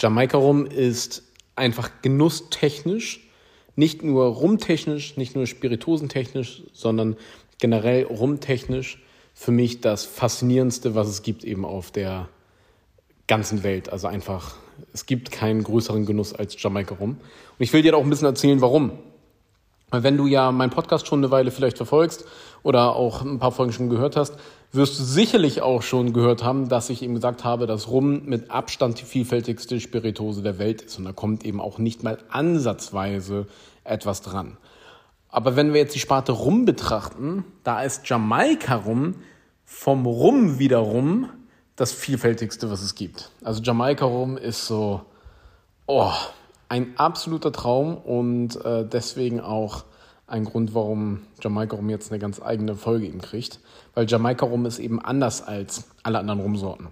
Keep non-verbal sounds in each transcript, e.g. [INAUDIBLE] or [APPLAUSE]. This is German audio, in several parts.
Jamaika Rum ist einfach genusstechnisch, nicht nur rumtechnisch, nicht nur spirituosentechnisch, sondern generell rumtechnisch für mich das faszinierendste, was es gibt eben auf der ganzen Welt. Also einfach, es gibt keinen größeren Genuss als Jamaika Rum. Und ich will dir auch ein bisschen erzählen, warum. Wenn du ja meinen Podcast schon eine Weile vielleicht verfolgst oder auch ein paar Folgen schon gehört hast, wirst du sicherlich auch schon gehört haben, dass ich eben gesagt habe, dass Rum mit Abstand die vielfältigste Spiritose der Welt ist. Und da kommt eben auch nicht mal ansatzweise etwas dran. Aber wenn wir jetzt die Sparte Rum betrachten, da ist Jamaika Rum vom Rum wiederum das vielfältigste, was es gibt. Also Jamaika Rum ist so, oh, ein absoluter Traum und äh, deswegen auch ein Grund, warum Jamaika Rum jetzt eine ganz eigene Folge eben kriegt. Weil Jamaika Rum ist eben anders als alle anderen Rumsorten.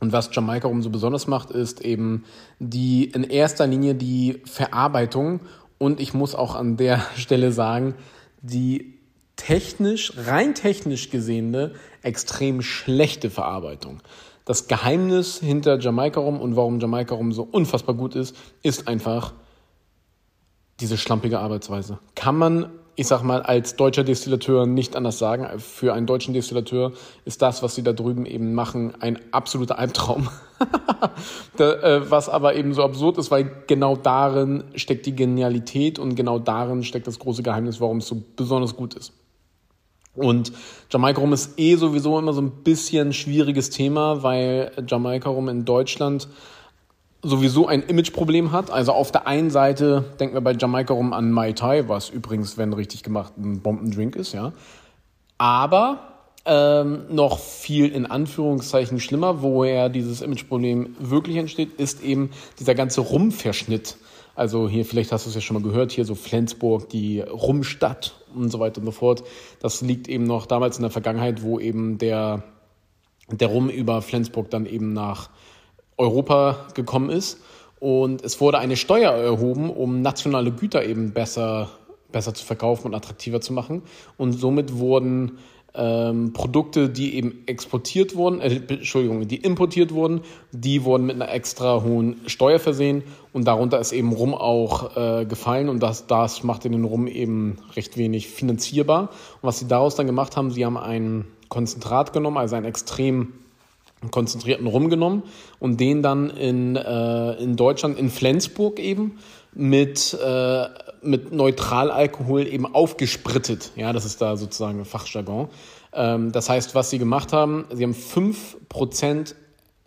Und was Jamaika Rum so besonders macht, ist eben die in erster Linie die Verarbeitung und ich muss auch an der [LAUGHS] Stelle sagen, die technisch, rein technisch gesehene, extrem schlechte Verarbeitung. Das Geheimnis hinter Jamaika Rum und warum Jamaika Rum so unfassbar gut ist, ist einfach diese schlampige Arbeitsweise. Kann man, ich sag mal, als deutscher Destillateur nicht anders sagen. Für einen deutschen Destillateur ist das, was sie da drüben eben machen, ein absoluter Albtraum. [LAUGHS] äh, was aber eben so absurd ist, weil genau darin steckt die Genialität und genau darin steckt das große Geheimnis, warum es so besonders gut ist. Und Jamaika Rum ist eh sowieso immer so ein bisschen schwieriges Thema, weil Jamaika Rum in Deutschland sowieso ein Imageproblem hat. Also auf der einen Seite denken wir bei Jamaika Rum an Mai Tai, was übrigens, wenn richtig gemacht, ein Bombendrink ist, ja. Aber ähm, noch viel in Anführungszeichen schlimmer, woher dieses Imageproblem wirklich entsteht, ist eben dieser ganze Rumverschnitt. Also hier, vielleicht hast du es ja schon mal gehört, hier so Flensburg, die Rumstadt und so weiter und so fort. Das liegt eben noch damals in der Vergangenheit, wo eben der, der Rum über Flensburg dann eben nach Europa gekommen ist. Und es wurde eine Steuer erhoben, um nationale Güter eben besser, besser zu verkaufen und attraktiver zu machen. Und somit wurden ähm, Produkte, die eben exportiert wurden, äh, Entschuldigung, die importiert wurden, die wurden mit einer extra hohen Steuer versehen und darunter ist eben Rum auch äh, gefallen und das, das macht den Rum eben recht wenig finanzierbar. Und was sie daraus dann gemacht haben, sie haben ein Konzentrat genommen, also einen extrem konzentrierten Rum genommen und den dann in, äh, in Deutschland, in Flensburg eben, mit, äh, mit Neutralalkohol eben aufgesprittet. Ja, das ist da sozusagen Fachjargon. Ähm, das heißt, was sie gemacht haben, sie haben 5%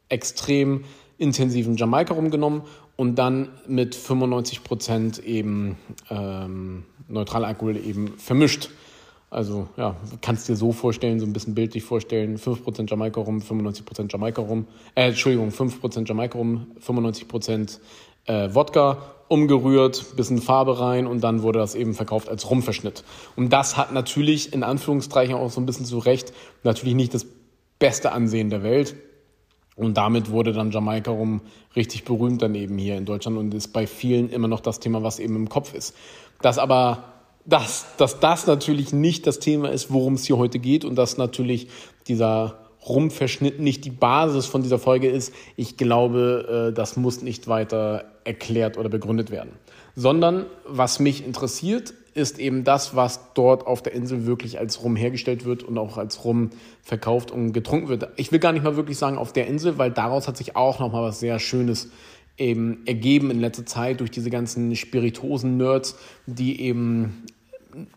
extrem intensiven Jamaika rumgenommen und dann mit 95% eben ähm, Neutralalkohol eben vermischt. Also ja, kannst dir so vorstellen, so ein bisschen bildlich vorstellen, 5% Jamaika rum, 95% Jamaika rum, äh, Entschuldigung, 5% Jamaika rum, 95% äh, Wodka, umgerührt, bisschen Farbe rein und dann wurde das eben verkauft als Rumverschnitt. Und das hat natürlich in Anführungszeichen auch so ein bisschen zu Recht natürlich nicht das beste Ansehen der Welt. Und damit wurde dann Jamaika rum richtig berühmt dann eben hier in Deutschland und ist bei vielen immer noch das Thema, was eben im Kopf ist. Das aber dass, dass das natürlich nicht das Thema ist, worum es hier heute geht und dass natürlich dieser Rumverschnitt nicht die Basis von dieser Folge ist. Ich glaube, äh, das muss nicht weiter erklärt oder begründet werden. Sondern was mich interessiert, ist eben das, was dort auf der Insel wirklich als Rum hergestellt wird und auch als Rum verkauft und getrunken wird. Ich will gar nicht mal wirklich sagen auf der Insel, weil daraus hat sich auch nochmal was sehr Schönes eben ergeben in letzter Zeit durch diese ganzen Spiritosen-Nerds, die eben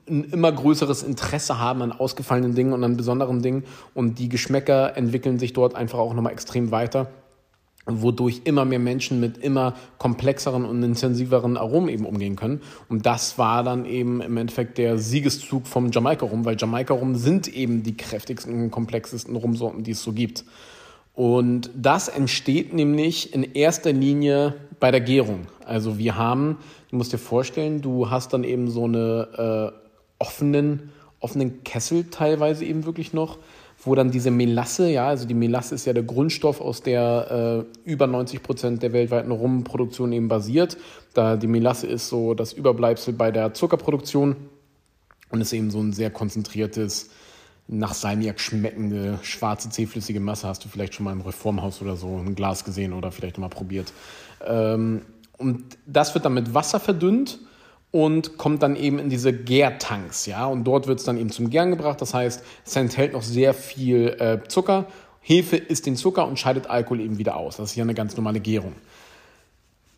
ein immer größeres Interesse haben an ausgefallenen Dingen und an besonderen Dingen und die Geschmäcker entwickeln sich dort einfach auch nochmal extrem weiter wodurch immer mehr Menschen mit immer komplexeren und intensiveren Aromen eben umgehen können. Und das war dann eben im Endeffekt der Siegeszug vom Jamaika-Rum, weil Jamaika-Rum sind eben die kräftigsten und komplexesten Rumsorten, die es so gibt. Und das entsteht nämlich in erster Linie bei der Gärung. Also wir haben, du musst dir vorstellen, du hast dann eben so eine äh, offenen, offenen Kessel teilweise eben wirklich noch, wo dann diese Melasse, ja, also die Melasse ist ja der Grundstoff, aus der äh, über 90 Prozent der weltweiten Rumproduktion eben basiert. Da die Melasse ist so das Überbleibsel bei der Zuckerproduktion und ist eben so ein sehr konzentriertes nach Salmiak schmeckende schwarze zähflüssige Masse hast du vielleicht schon mal im Reformhaus oder so ein Glas gesehen oder vielleicht mal probiert. Ähm, und das wird dann mit Wasser verdünnt und kommt dann eben in diese Gärtanks, ja. Und dort wird es dann eben zum Gären gebracht. Das heißt, es enthält noch sehr viel äh, Zucker. Hefe isst den Zucker und scheidet Alkohol eben wieder aus. Das ist ja eine ganz normale Gärung.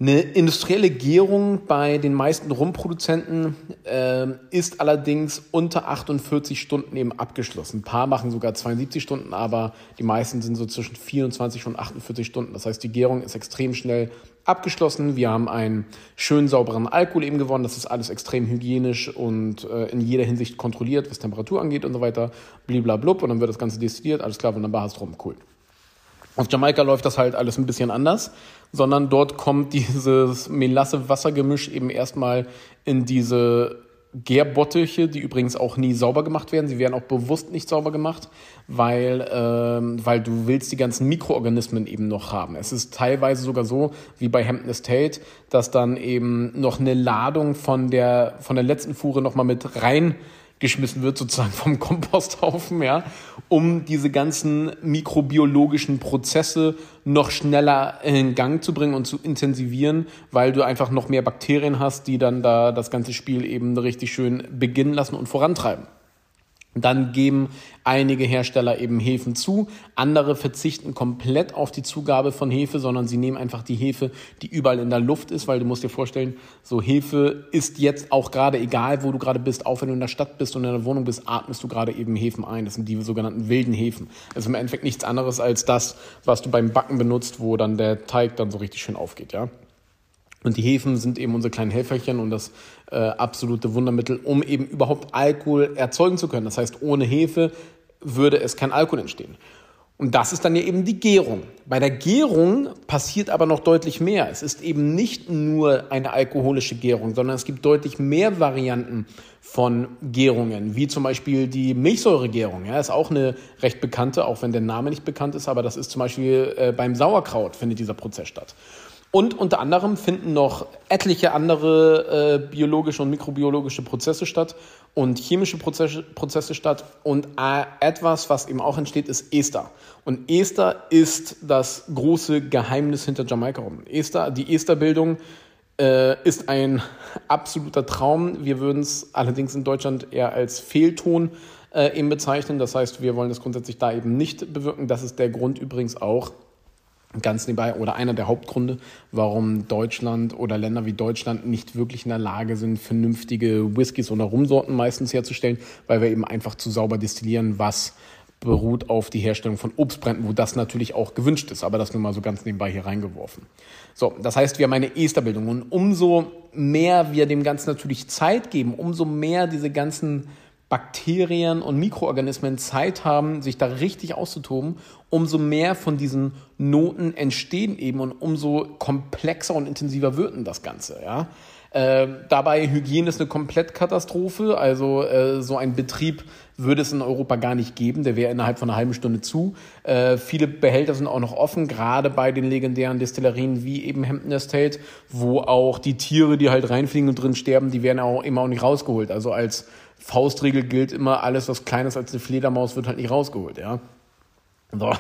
Eine industrielle Gärung bei den meisten Rumproduzenten äh, ist allerdings unter 48 Stunden eben abgeschlossen. Ein paar machen sogar 72 Stunden, aber die meisten sind so zwischen 24 und 48 Stunden. Das heißt, die Gärung ist extrem schnell abgeschlossen. Wir haben einen schön sauberen Alkohol eben gewonnen. Das ist alles extrem hygienisch und äh, in jeder Hinsicht kontrolliert, was Temperatur angeht und so weiter. Bliblablub und dann wird das Ganze destilliert. Alles klar, wunderbar, hast rum, cool. Auf Jamaika läuft das halt alles ein bisschen anders, sondern dort kommt dieses Melasse-Wassergemisch eben erstmal in diese Gärbottelche, die übrigens auch nie sauber gemacht werden. Sie werden auch bewusst nicht sauber gemacht, weil, ähm, weil du willst die ganzen Mikroorganismen eben noch haben. Es ist teilweise sogar so, wie bei Hampton Estate, dass dann eben noch eine Ladung von der, von der letzten Fuhre nochmal mit rein geschmissen wird, sozusagen vom Komposthaufen, ja, um diese ganzen mikrobiologischen Prozesse noch schneller in Gang zu bringen und zu intensivieren, weil du einfach noch mehr Bakterien hast, die dann da das ganze Spiel eben richtig schön beginnen lassen und vorantreiben. Dann geben einige Hersteller eben Hefen zu, andere verzichten komplett auf die Zugabe von Hefe, sondern sie nehmen einfach die Hefe, die überall in der Luft ist, weil du musst dir vorstellen, so Hefe ist jetzt auch gerade egal, wo du gerade bist, auch wenn du in der Stadt bist und in der Wohnung bist, atmest du gerade eben Hefen ein. Das sind die sogenannten wilden Hefen. Also im Endeffekt nichts anderes als das, was du beim Backen benutzt, wo dann der Teig dann so richtig schön aufgeht, ja. Und die Hefen sind eben unsere kleinen Helferchen und das äh, absolute Wundermittel, um eben überhaupt Alkohol erzeugen zu können. Das heißt, ohne Hefe würde es kein Alkohol entstehen. Und das ist dann ja eben die Gärung. Bei der Gärung passiert aber noch deutlich mehr. Es ist eben nicht nur eine alkoholische Gärung, sondern es gibt deutlich mehr Varianten von Gärungen, wie zum Beispiel die Milchsäuregärung. Ja, ist auch eine recht bekannte, auch wenn der Name nicht bekannt ist, aber das ist zum Beispiel äh, beim Sauerkraut findet dieser Prozess statt. Und unter anderem finden noch etliche andere äh, biologische und mikrobiologische Prozesse statt und chemische Prozesse, Prozesse statt. Und äh, etwas, was eben auch entsteht, ist Ester. Und Ester ist das große Geheimnis hinter Jamaika rum. Ester, die Esterbildung äh, ist ein absoluter Traum. Wir würden es allerdings in Deutschland eher als Fehlton äh, eben bezeichnen. Das heißt, wir wollen das grundsätzlich da eben nicht bewirken. Das ist der Grund übrigens auch, ganz nebenbei oder einer der Hauptgründe, warum Deutschland oder Länder wie Deutschland nicht wirklich in der Lage sind, vernünftige Whiskys oder Rumsorten meistens herzustellen, weil wir eben einfach zu sauber destillieren, was beruht auf die Herstellung von Obstbränden, wo das natürlich auch gewünscht ist, aber das nur mal so ganz nebenbei hier reingeworfen. So, das heißt, wir haben eine Esterbildung und umso mehr wir dem Ganzen natürlich Zeit geben, umso mehr diese ganzen Bakterien und Mikroorganismen Zeit haben, sich da richtig auszutoben, umso mehr von diesen Noten entstehen eben und umso komplexer und intensiver wird das Ganze. Ja? Äh, dabei Hygiene ist eine Komplettkatastrophe. Also äh, so ein Betrieb würde es in Europa gar nicht geben. Der wäre innerhalb von einer halben Stunde zu. Äh, viele Behälter sind auch noch offen, gerade bei den legendären Destillerien wie eben Hampton Estate, wo auch die Tiere, die halt reinfliegen und drin sterben, die werden auch immer auch nicht rausgeholt. Also als Faustregel gilt immer, alles, was kleiner ist als eine Fledermaus, wird halt nicht rausgeholt, ja. So.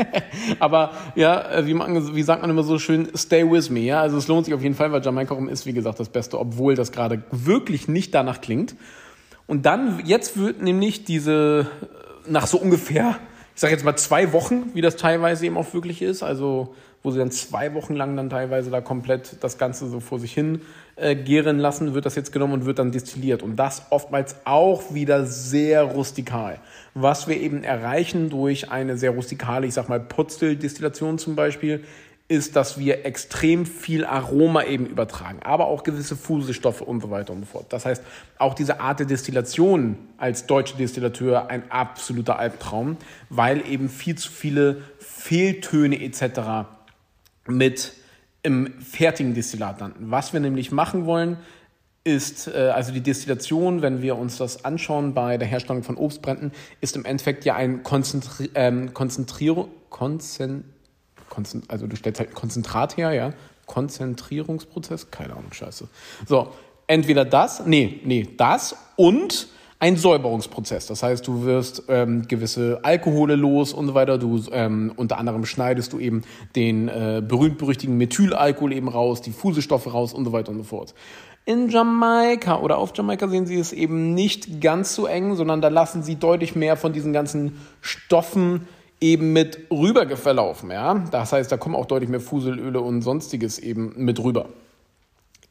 [LAUGHS] Aber ja, äh, wie, man, wie sagt man immer so schön, stay with me, ja. Also es lohnt sich auf jeden Fall, weil Jamaika Rum ist, wie gesagt, das Beste, obwohl das gerade wirklich nicht danach klingt. Und dann, jetzt wird nämlich diese, nach so ungefähr, ich sage jetzt mal zwei Wochen, wie das teilweise eben auch wirklich ist, also wo sie dann zwei Wochen lang dann teilweise da komplett das Ganze so vor sich hin äh, gären lassen, wird das jetzt genommen und wird dann destilliert. Und das oftmals auch wieder sehr rustikal. Was wir eben erreichen durch eine sehr rustikale, ich sag mal Putzel-Destillation zum Beispiel, ist, dass wir extrem viel Aroma eben übertragen, aber auch gewisse Fusestoffe und so weiter und so fort. Das heißt, auch diese Art der Destillation als deutsche Destillateur ein absoluter Albtraum, weil eben viel zu viele Fehltöne etc mit im fertigen Destillat landen. Was wir nämlich machen wollen, ist, äh, also die Destillation, wenn wir uns das anschauen bei der Herstellung von Obstbränden, ist im Endeffekt ja ein Konzentri ähm, Konzentrierung, Konzen, Konzen, also du stellst halt Konzentrat her, ja, Konzentrierungsprozess, keine Ahnung, scheiße. So, entweder das, nee, nee, das und ein Säuberungsprozess. Das heißt, du wirst ähm, gewisse Alkohole los und so weiter. Du ähm, unter anderem schneidest du eben den äh, berühmt-berüchtigten Methylalkohol eben raus, die Fusestoffe raus und so weiter und so fort. In Jamaika oder auf Jamaika sehen sie es eben nicht ganz so eng, sondern da lassen sie deutlich mehr von diesen ganzen Stoffen eben mit rüber verlaufen. Ja? Das heißt, da kommen auch deutlich mehr Fuselöle und sonstiges eben mit rüber.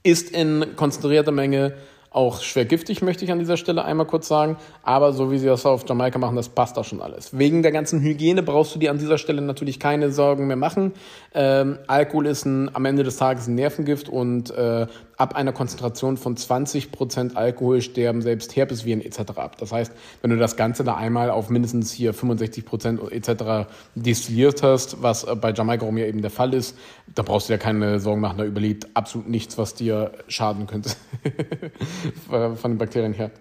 Ist in konzentrierter Menge auch schwer giftig, möchte ich an dieser Stelle einmal kurz sagen. Aber so wie sie das auf Jamaika machen, das passt da schon alles. Wegen der ganzen Hygiene brauchst du dir an dieser Stelle natürlich keine Sorgen mehr machen. Ähm, Alkohol ist ein, am Ende des Tages ein Nervengift und äh, ab einer Konzentration von 20% Alkohol sterben selbst Herpesviren etc. ab. Das heißt, wenn du das Ganze da einmal auf mindestens hier 65% etc. destilliert hast, was bei Jamaika rum ja eben der Fall ist, da brauchst du dir keine Sorgen machen, da überlebt absolut nichts, was dir schaden könnte [LAUGHS] von den Bakterien her.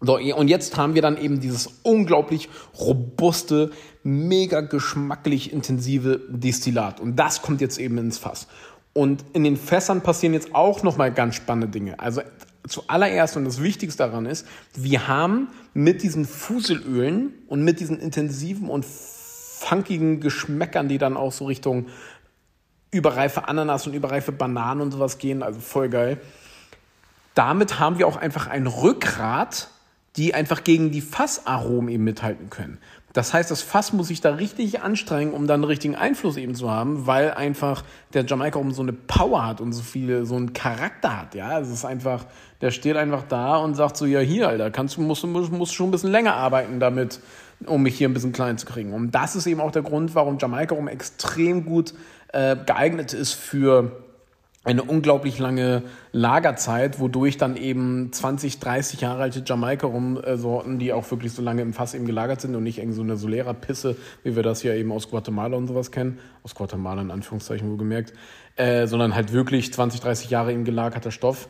So, und jetzt haben wir dann eben dieses unglaublich robuste, mega geschmacklich intensive Destillat. Und das kommt jetzt eben ins Fass. Und in den Fässern passieren jetzt auch nochmal ganz spannende Dinge. Also zuallererst und das Wichtigste daran ist, wir haben mit diesen Fuselölen und mit diesen intensiven und funkigen Geschmäckern, die dann auch so Richtung überreife Ananas und überreife Bananen und sowas gehen, also voll geil. Damit haben wir auch einfach ein Rückgrat, die einfach gegen die Fassaromen eben mithalten können. Das heißt, das Fass muss sich da richtig anstrengen, um dann einen richtigen Einfluss eben zu haben, weil einfach der Jamaika um so eine Power hat und so viele, so einen Charakter hat, ja. Es ist einfach, der steht einfach da und sagt so, ja hier, Alter, kannst du, musst, musst, musst schon ein bisschen länger arbeiten damit, um mich hier ein bisschen klein zu kriegen. Und das ist eben auch der Grund, warum Jamaika um extrem gut äh, geeignet ist für eine unglaublich lange Lagerzeit, wodurch dann eben 20, 30 Jahre alte Jamaika-Rum-Sorten, die auch wirklich so lange im Fass eben gelagert sind und nicht irgendwie so eine Solera-Pisse, wie wir das ja eben aus Guatemala und sowas kennen, aus Guatemala in Anführungszeichen wohlgemerkt, äh, sondern halt wirklich 20, 30 Jahre eben gelagerter Stoff,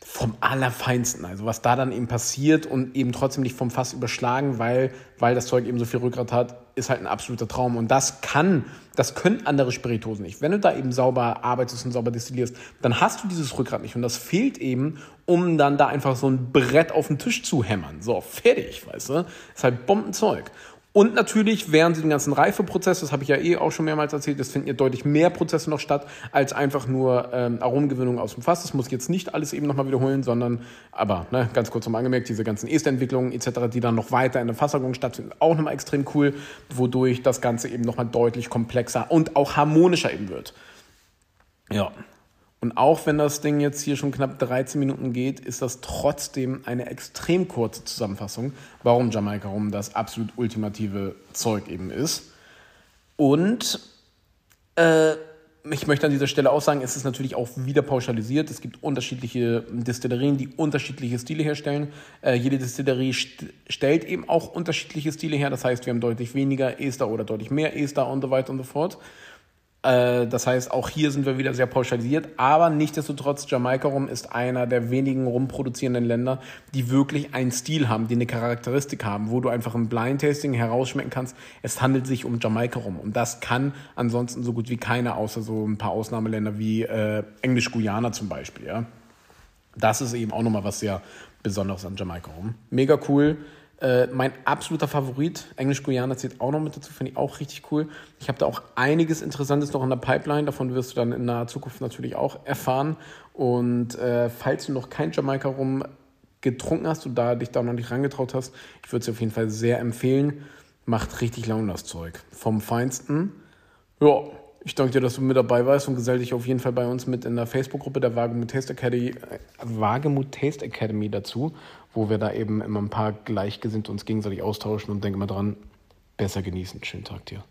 vom Allerfeinsten. Also was da dann eben passiert und eben trotzdem nicht vom Fass überschlagen, weil, weil das Zeug eben so viel Rückgrat hat, ist halt ein absoluter Traum. Und das kann, das können andere Spiritosen nicht. Wenn du da eben sauber arbeitest und sauber destillierst, dann hast du dieses Rückgrat nicht. Und das fehlt eben, um dann da einfach so ein Brett auf den Tisch zu hämmern. So, fertig, weißt du? Ist halt Bombenzeug. Und natürlich während dem ganzen Reifeprozess, das habe ich ja eh auch schon mehrmals erzählt, es finden ja deutlich mehr Prozesse noch statt, als einfach nur ähm, Aromengewinnung aus dem Fass. Das muss ich jetzt nicht alles eben nochmal wiederholen, sondern, aber ne, ganz kurz nochmal angemerkt, diese ganzen Esterentwicklungen etc., die dann noch weiter in der Fasserung stattfinden, auch nochmal extrem cool, wodurch das Ganze eben nochmal deutlich komplexer und auch harmonischer eben wird. Ja, und auch wenn das Ding jetzt hier schon knapp 13 Minuten geht, ist das trotzdem eine extrem kurze Zusammenfassung, warum Jamaika Rum das absolut ultimative Zeug eben ist. Und äh, ich möchte an dieser Stelle auch sagen, es ist natürlich auch wieder pauschalisiert. Es gibt unterschiedliche Destillerien, die unterschiedliche Stile herstellen. Äh, jede Destillerie st stellt eben auch unterschiedliche Stile her. Das heißt, wir haben deutlich weniger Ester oder deutlich mehr Ester und so weiter und so fort. Äh, das heißt, auch hier sind wir wieder sehr pauschalisiert, aber nichtsdestotrotz, Jamaika Rum ist einer der wenigen rumproduzierenden Länder, die wirklich einen Stil haben, die eine Charakteristik haben, wo du einfach im Blind Tasting herausschmecken kannst, es handelt sich um Jamaika Rum. Und das kann ansonsten so gut wie keiner, außer so ein paar Ausnahmeländer wie äh, Englisch-Guyana zum Beispiel. Ja? Das ist eben auch nochmal was sehr Besonderes an Jamaika Rum. Mega cool. Äh, mein absoluter Favorit, Englisch-Guyana zählt auch noch mit dazu, finde ich auch richtig cool. Ich habe da auch einiges Interessantes noch in der Pipeline, davon wirst du dann in naher Zukunft natürlich auch erfahren. Und äh, falls du noch kein Jamaika rum getrunken hast und da dich da noch nicht rangetraut hast, ich würde es auf jeden Fall sehr empfehlen. Macht richtig Laune das Zeug. Vom Feinsten. Ja, ich danke dir, dass du mit dabei warst und gesell dich auf jeden Fall bei uns mit in der Facebook-Gruppe der Wagemut Taste Academy, äh, Wagemut Taste Academy dazu, wo wir da eben immer ein paar Gleichgesinnte uns gegenseitig austauschen und denke mal dran, besser genießen. Schönen Tag dir.